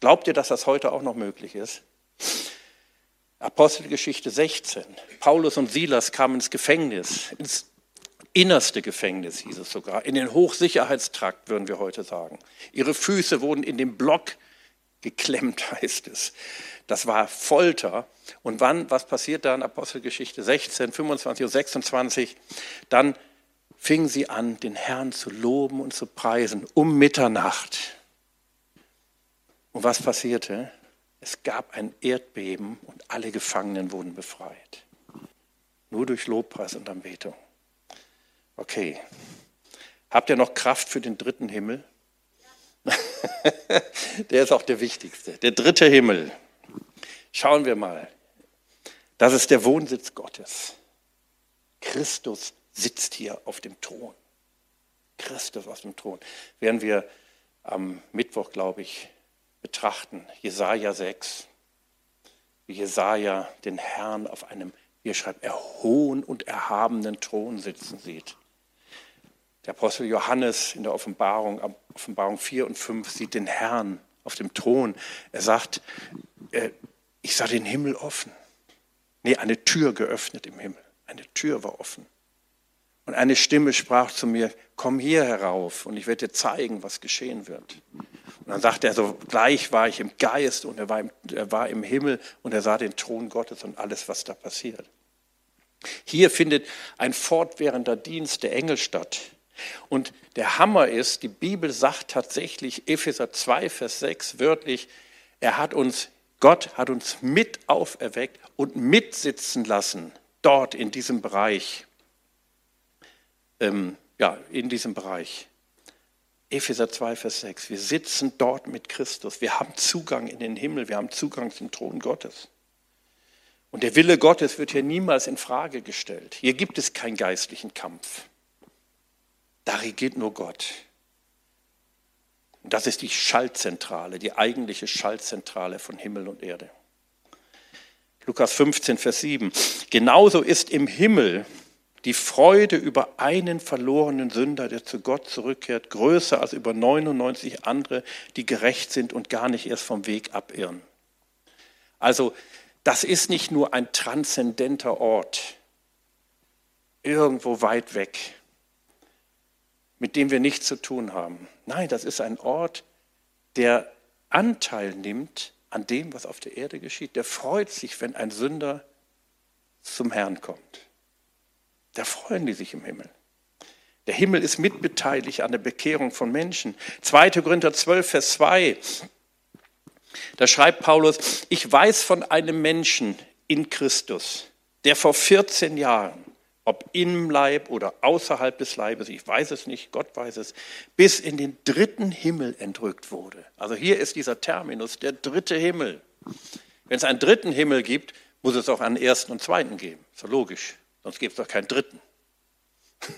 Glaubt ihr, dass das heute auch noch möglich ist? Apostelgeschichte 16. Paulus und Silas kamen ins Gefängnis, ins innerste Gefängnis hieß es sogar, in den Hochsicherheitstrakt würden wir heute sagen. Ihre Füße wurden in den Block geklemmt, heißt es. Das war Folter. Und wann, was passiert dann? Apostelgeschichte 16, 25 und 26. Dann fingen sie an, den Herrn zu loben und zu preisen um Mitternacht. Und was passierte? Es gab ein Erdbeben und alle Gefangenen wurden befreit. Nur durch Lobpreis und Anbetung. Okay. Habt ihr noch Kraft für den dritten Himmel? der ist auch der wichtigste. Der dritte Himmel. Schauen wir mal. Das ist der Wohnsitz Gottes. Christus sitzt hier auf dem Thron. Christus auf dem Thron. Werden wir am Mittwoch, glaube ich, betrachten. Jesaja 6. Wie Jesaja den Herrn auf einem, wie er schreibt, erhohen und erhabenen Thron sitzen sieht. Der Apostel Johannes in der Offenbarung, Offenbarung 4 und 5 sieht den Herrn auf dem Thron. Er sagt, äh, ich sah den Himmel offen. Nee, eine Tür geöffnet im Himmel. Eine Tür war offen. Und eine Stimme sprach zu mir, komm hier herauf und ich werde dir zeigen, was geschehen wird. Und dann sagt er so, gleich war ich im Geist und er war im, er war im Himmel und er sah den Thron Gottes und alles, was da passiert. Hier findet ein fortwährender Dienst der Engel statt. Und der Hammer ist, die Bibel sagt tatsächlich, Epheser 2, Vers 6 wörtlich, er hat uns, Gott hat uns mit auferweckt und mitsitzen lassen, dort in diesem Bereich. Ähm, ja, in diesem Bereich. Epheser 2, Vers 6. Wir sitzen dort mit Christus. Wir haben Zugang in den Himmel. Wir haben Zugang zum Thron Gottes. Und der Wille Gottes wird hier niemals in Frage gestellt. Hier gibt es keinen geistlichen Kampf. Da regiert nur Gott. Und das ist die Schaltzentrale, die eigentliche Schaltzentrale von Himmel und Erde. Lukas 15, Vers 7. Genauso ist im Himmel die Freude über einen verlorenen Sünder, der zu Gott zurückkehrt, größer als über 99 andere, die gerecht sind und gar nicht erst vom Weg abirren. Also das ist nicht nur ein transzendenter Ort, irgendwo weit weg, mit dem wir nichts zu tun haben. Nein, das ist ein Ort, der Anteil nimmt an dem, was auf der Erde geschieht. Der freut sich, wenn ein Sünder zum Herrn kommt. Da freuen die sich im Himmel. Der Himmel ist mitbeteiligt an der Bekehrung von Menschen. 2. Korinther 12, Vers 2. Da schreibt Paulus, ich weiß von einem Menschen in Christus, der vor 14 Jahren, ob im Leib oder außerhalb des Leibes, ich weiß es nicht, Gott weiß es, bis in den dritten Himmel entrückt wurde. Also hier ist dieser Terminus, der dritte Himmel. Wenn es einen dritten Himmel gibt, muss es auch einen ersten und zweiten geben. So logisch. Sonst gibt es doch keinen dritten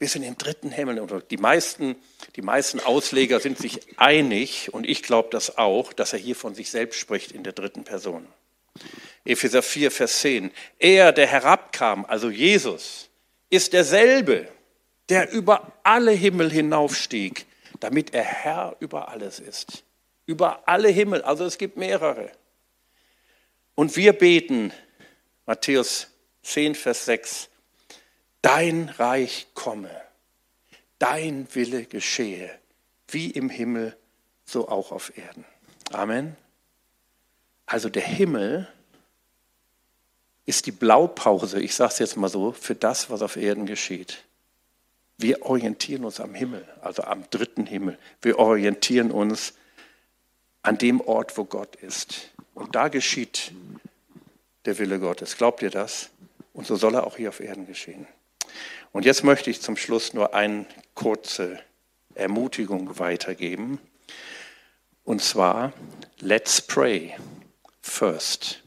bis in den dritten Himmel. Die meisten, die meisten Ausleger sind sich einig, und ich glaube das auch, dass er hier von sich selbst spricht in der dritten Person. Epheser 4, Vers 10. Er, der herabkam, also Jesus, ist derselbe, der über alle Himmel hinaufstieg, damit er Herr über alles ist. Über alle Himmel, also es gibt mehrere. Und wir beten, Matthäus 10, Vers 6, dein Reich komme, dein Wille geschehe, wie im Himmel, so auch auf Erden. Amen. Also der Himmel ist die Blaupause, ich sage es jetzt mal so, für das, was auf Erden geschieht. Wir orientieren uns am Himmel, also am dritten Himmel. Wir orientieren uns an dem Ort, wo Gott ist. Und da geschieht der Wille Gottes. Glaubt ihr das? Und so soll er auch hier auf Erden geschehen. Und jetzt möchte ich zum Schluss nur eine kurze Ermutigung weitergeben. Und zwar, let's pray first.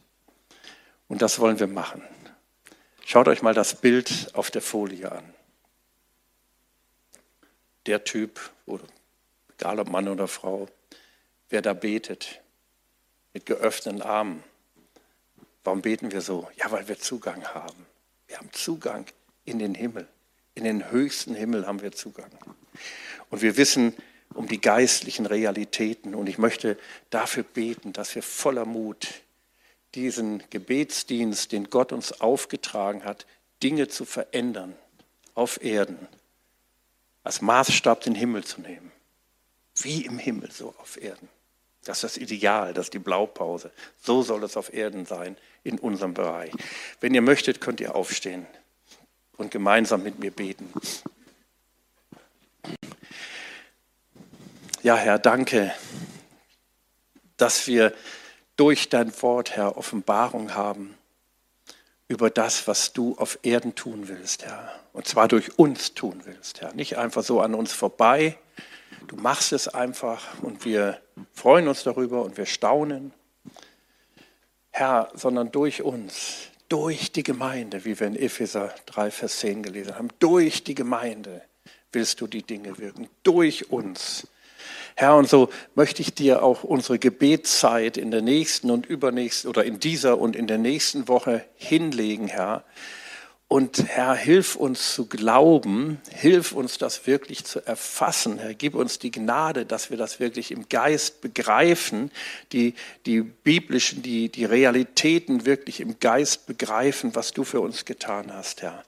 Und das wollen wir machen. Schaut euch mal das Bild auf der Folie an. Der Typ, egal ob Mann oder Frau, wer da betet, mit geöffneten Armen. Warum beten wir so? Ja, weil wir Zugang haben. Wir haben Zugang in den Himmel. In den höchsten Himmel haben wir Zugang. Und wir wissen um die geistlichen Realitäten. Und ich möchte dafür beten, dass wir voller Mut diesen Gebetsdienst, den Gott uns aufgetragen hat, Dinge zu verändern auf Erden, als Maßstab den Himmel zu nehmen. Wie im Himmel, so auf Erden. Das ist das Ideal, das ist die Blaupause. So soll es auf Erden sein, in unserem Bereich. Wenn ihr möchtet, könnt ihr aufstehen und gemeinsam mit mir beten. Ja, Herr, danke, dass wir durch dein Wort, Herr, Offenbarung haben über das, was du auf Erden tun willst, Herr. Und zwar durch uns tun willst, Herr. Nicht einfach so an uns vorbei. Du machst es einfach und wir freuen uns darüber und wir staunen. Herr, sondern durch uns, durch die Gemeinde, wie wir in Epheser 3, Vers 10 gelesen haben, durch die Gemeinde willst du die Dinge wirken, durch uns. Herr, und so möchte ich dir auch unsere Gebetszeit in der nächsten und übernächsten oder in dieser und in der nächsten Woche hinlegen, Herr, und Herr, hilf uns zu glauben, hilf uns das wirklich zu erfassen. Herr, gib uns die Gnade, dass wir das wirklich im Geist begreifen, die, die biblischen, die, die Realitäten wirklich im Geist begreifen, was du für uns getan hast, Herr.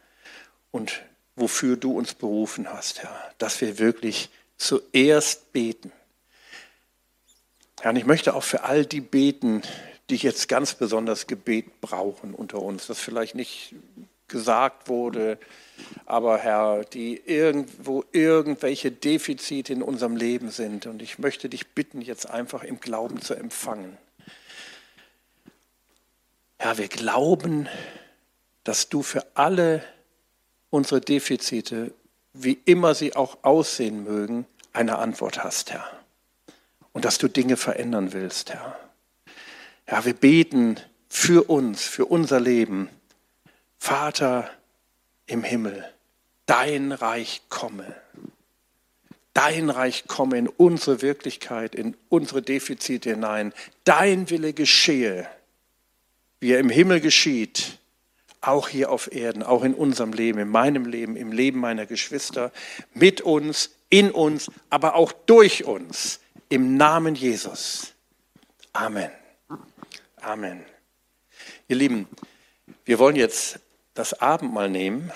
Und wofür du uns berufen hast, Herr. Dass wir wirklich zuerst beten, Herr, und ich möchte auch für all die beten, die jetzt ganz besonders Gebet brauchen unter uns, das vielleicht nicht gesagt wurde, aber Herr, die irgendwo irgendwelche Defizite in unserem Leben sind. Und ich möchte dich bitten, jetzt einfach im Glauben zu empfangen. Herr, wir glauben, dass du für alle unsere Defizite, wie immer sie auch aussehen mögen, eine Antwort hast, Herr. Und dass du Dinge verändern willst, Herr. Ja, wir beten für uns, für unser Leben. Vater im Himmel, dein Reich komme. Dein Reich komme in unsere Wirklichkeit, in unsere Defizite hinein. Dein Wille geschehe, wie er im Himmel geschieht, auch hier auf Erden, auch in unserem Leben, in meinem Leben, im Leben meiner Geschwister, mit uns, in uns, aber auch durch uns. Im Namen Jesus. Amen. Amen. Ihr Lieben, wir wollen jetzt das Abendmahl nehmen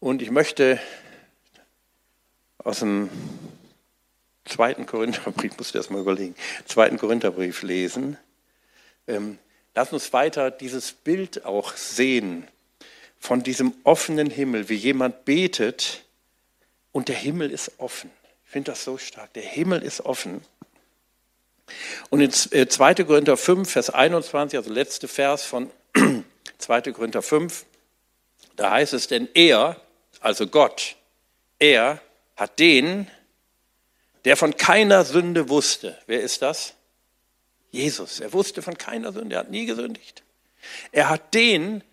und ich möchte aus dem zweiten Korintherbrief, muss ich das mal überlegen, zweiten Korintherbrief lesen. Ähm, lass uns weiter dieses Bild auch sehen von diesem offenen Himmel, wie jemand betet und der Himmel ist offen. Ich finde das so stark. Der Himmel ist offen. Und in 2. Äh, Korinther 5, Vers 21, also letzte Vers von 2. Korinther 5, da heißt es, denn er, also Gott, er hat den, der von keiner Sünde wusste. Wer ist das? Jesus. Er wusste von keiner Sünde, er hat nie gesündigt. Er hat den,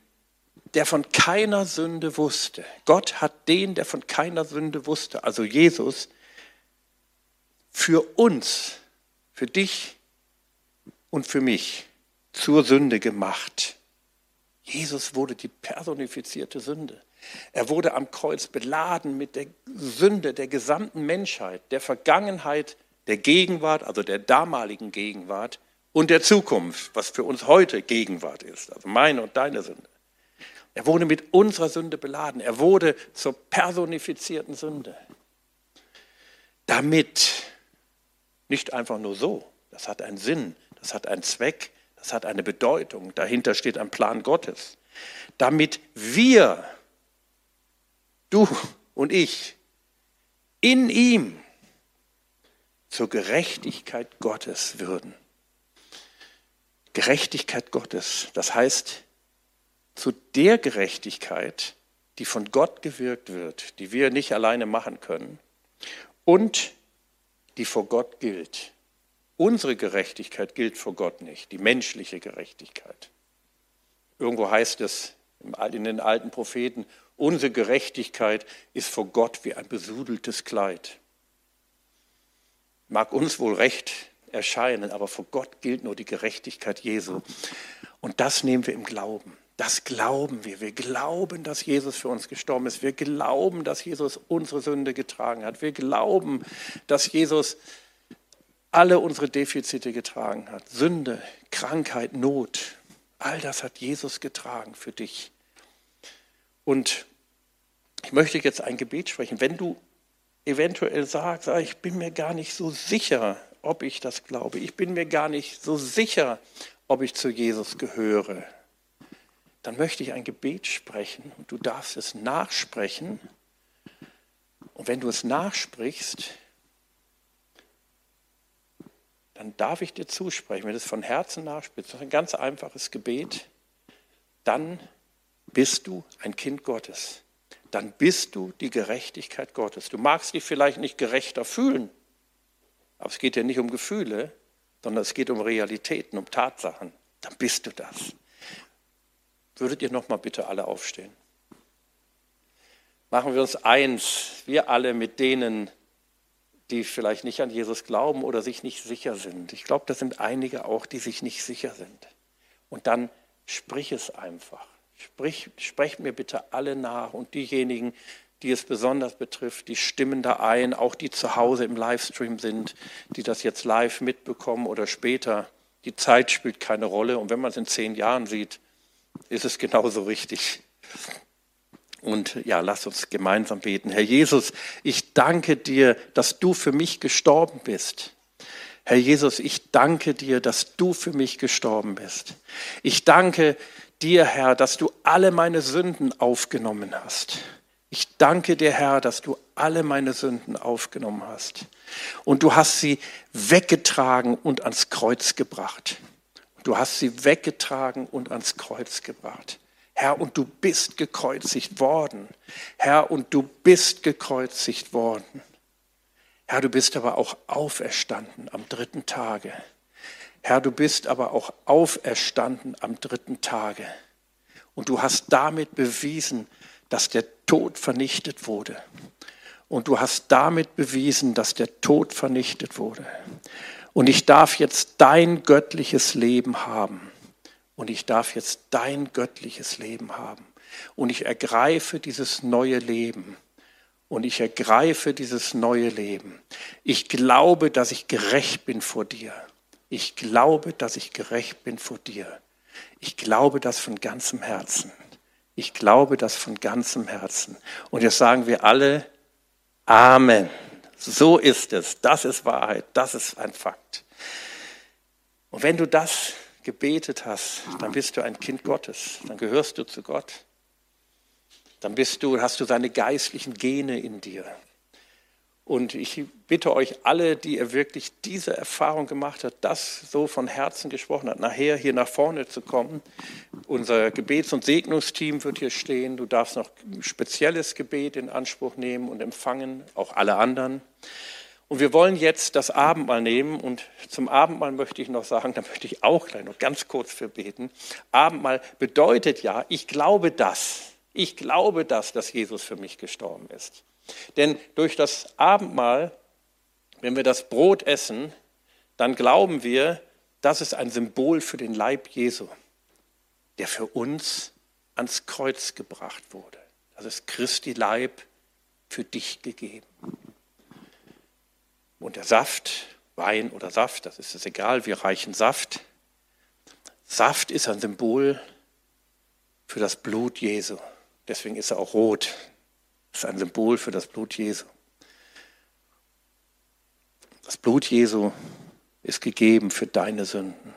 der von keiner Sünde wusste. Gott hat den, der von keiner Sünde wusste, also Jesus, für uns für dich und für mich zur Sünde gemacht. Jesus wurde die personifizierte Sünde. Er wurde am Kreuz beladen mit der Sünde der gesamten Menschheit, der Vergangenheit, der Gegenwart, also der damaligen Gegenwart und der Zukunft, was für uns heute Gegenwart ist, also meine und deine Sünde. Er wurde mit unserer Sünde beladen. Er wurde zur personifizierten Sünde. Damit nicht einfach nur so. Das hat einen Sinn, das hat einen Zweck, das hat eine Bedeutung. Dahinter steht ein Plan Gottes. Damit wir, du und ich, in ihm zur Gerechtigkeit Gottes würden. Gerechtigkeit Gottes, das heißt zu der Gerechtigkeit, die von Gott gewirkt wird, die wir nicht alleine machen können und die vor Gott gilt. Unsere Gerechtigkeit gilt vor Gott nicht, die menschliche Gerechtigkeit. Irgendwo heißt es in den alten Propheten, unsere Gerechtigkeit ist vor Gott wie ein besudeltes Kleid. Mag uns wohl recht erscheinen, aber vor Gott gilt nur die Gerechtigkeit Jesu. Und das nehmen wir im Glauben. Das glauben wir. Wir glauben, dass Jesus für uns gestorben ist. Wir glauben, dass Jesus unsere Sünde getragen hat. Wir glauben, dass Jesus alle unsere Defizite getragen hat. Sünde, Krankheit, Not. All das hat Jesus getragen für dich. Und ich möchte jetzt ein Gebet sprechen. Wenn du eventuell sagst, ah, ich bin mir gar nicht so sicher, ob ich das glaube. Ich bin mir gar nicht so sicher, ob ich zu Jesus gehöre dann möchte ich ein Gebet sprechen und du darfst es nachsprechen. Und wenn du es nachsprichst, dann darf ich dir zusprechen, wenn du es von Herzen nachsprichst, das ist ein ganz einfaches Gebet, dann bist du ein Kind Gottes. Dann bist du die Gerechtigkeit Gottes. Du magst dich vielleicht nicht gerechter fühlen, aber es geht ja nicht um Gefühle, sondern es geht um Realitäten, um Tatsachen. Dann bist du das. Würdet ihr noch mal bitte alle aufstehen? Machen wir uns eins, wir alle mit denen, die vielleicht nicht an Jesus glauben oder sich nicht sicher sind. Ich glaube, das sind einige auch, die sich nicht sicher sind. Und dann sprich es einfach. Sprich, sprecht mir bitte alle nach und diejenigen, die es besonders betrifft, die stimmen da ein, auch die zu Hause im Livestream sind, die das jetzt live mitbekommen oder später. Die Zeit spielt keine Rolle und wenn man es in zehn Jahren sieht, ist es genauso richtig. Und ja, lass uns gemeinsam beten. Herr Jesus, ich danke dir, dass du für mich gestorben bist. Herr Jesus, ich danke dir, dass du für mich gestorben bist. Ich danke dir, Herr, dass du alle meine Sünden aufgenommen hast. Ich danke dir, Herr, dass du alle meine Sünden aufgenommen hast. Und du hast sie weggetragen und ans Kreuz gebracht. Du hast sie weggetragen und ans Kreuz gebracht. Herr, und du bist gekreuzigt worden. Herr, und du bist gekreuzigt worden. Herr, du bist aber auch auferstanden am dritten Tage. Herr, du bist aber auch auferstanden am dritten Tage. Und du hast damit bewiesen, dass der Tod vernichtet wurde. Und du hast damit bewiesen, dass der Tod vernichtet wurde. Und ich darf jetzt dein göttliches Leben haben. Und ich darf jetzt dein göttliches Leben haben. Und ich ergreife dieses neue Leben. Und ich ergreife dieses neue Leben. Ich glaube, dass ich gerecht bin vor dir. Ich glaube, dass ich gerecht bin vor dir. Ich glaube das von ganzem Herzen. Ich glaube das von ganzem Herzen. Und jetzt sagen wir alle Amen. So ist es. Das ist Wahrheit. Das ist ein Fakt. Und wenn du das gebetet hast, dann bist du ein Kind Gottes. Dann gehörst du zu Gott. Dann bist du, hast du seine geistlichen Gene in dir. Und ich bitte euch alle, die ihr wirklich diese Erfahrung gemacht habt, das so von Herzen gesprochen hat, nachher hier nach vorne zu kommen. Unser Gebets- und Segnungsteam wird hier stehen. Du darfst noch spezielles Gebet in Anspruch nehmen und empfangen, auch alle anderen. Und wir wollen jetzt das Abendmahl nehmen. Und zum Abendmahl möchte ich noch sagen, da möchte ich auch gleich noch ganz kurz für beten. Abendmahl bedeutet ja, ich glaube das. Ich glaube das, dass Jesus für mich gestorben ist. Denn durch das Abendmahl, wenn wir das Brot essen, dann glauben wir, das ist ein Symbol für den Leib Jesu, der für uns ans Kreuz gebracht wurde. Das ist Christi Leib für dich gegeben. Und der Saft, Wein oder Saft, das ist es egal, wir reichen Saft. Saft ist ein Symbol für das Blut Jesu. Deswegen ist er auch rot. Das ist ein Symbol für das Blut Jesu. Das Blut Jesu ist gegeben für deine Sünden.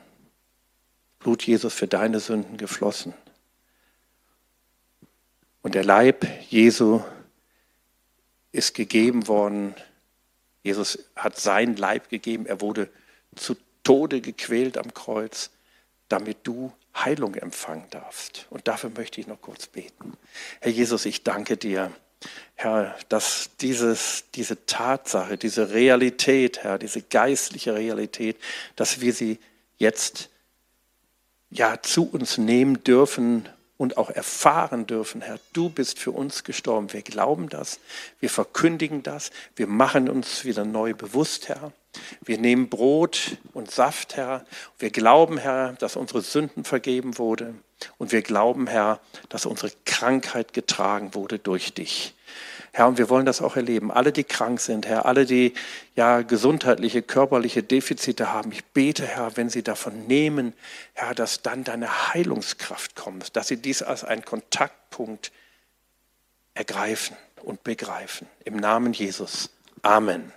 Blut Jesus für deine Sünden geflossen. Und der Leib Jesu ist gegeben worden. Jesus hat sein Leib gegeben. Er wurde zu Tode gequält am Kreuz, damit du Heilung empfangen darfst. Und dafür möchte ich noch kurz beten. Herr Jesus, ich danke dir Herr, dass dieses, diese Tatsache, diese Realität, Herr, diese geistliche Realität, dass wir sie jetzt ja zu uns nehmen dürfen und auch erfahren dürfen, Herr, du bist für uns gestorben. Wir glauben das, wir verkündigen das, wir machen uns wieder neu bewusst, Herr. Wir nehmen Brot und Saft, Herr. Wir glauben, Herr, dass unsere Sünden vergeben wurde. Und wir glauben, Herr, dass unsere Krankheit getragen wurde durch dich. Herr, und wir wollen das auch erleben. Alle, die krank sind, Herr, alle, die ja gesundheitliche, körperliche Defizite haben, ich bete, Herr, wenn sie davon nehmen, Herr, dass dann deine Heilungskraft kommt, dass sie dies als einen Kontaktpunkt ergreifen und begreifen. Im Namen Jesus. Amen.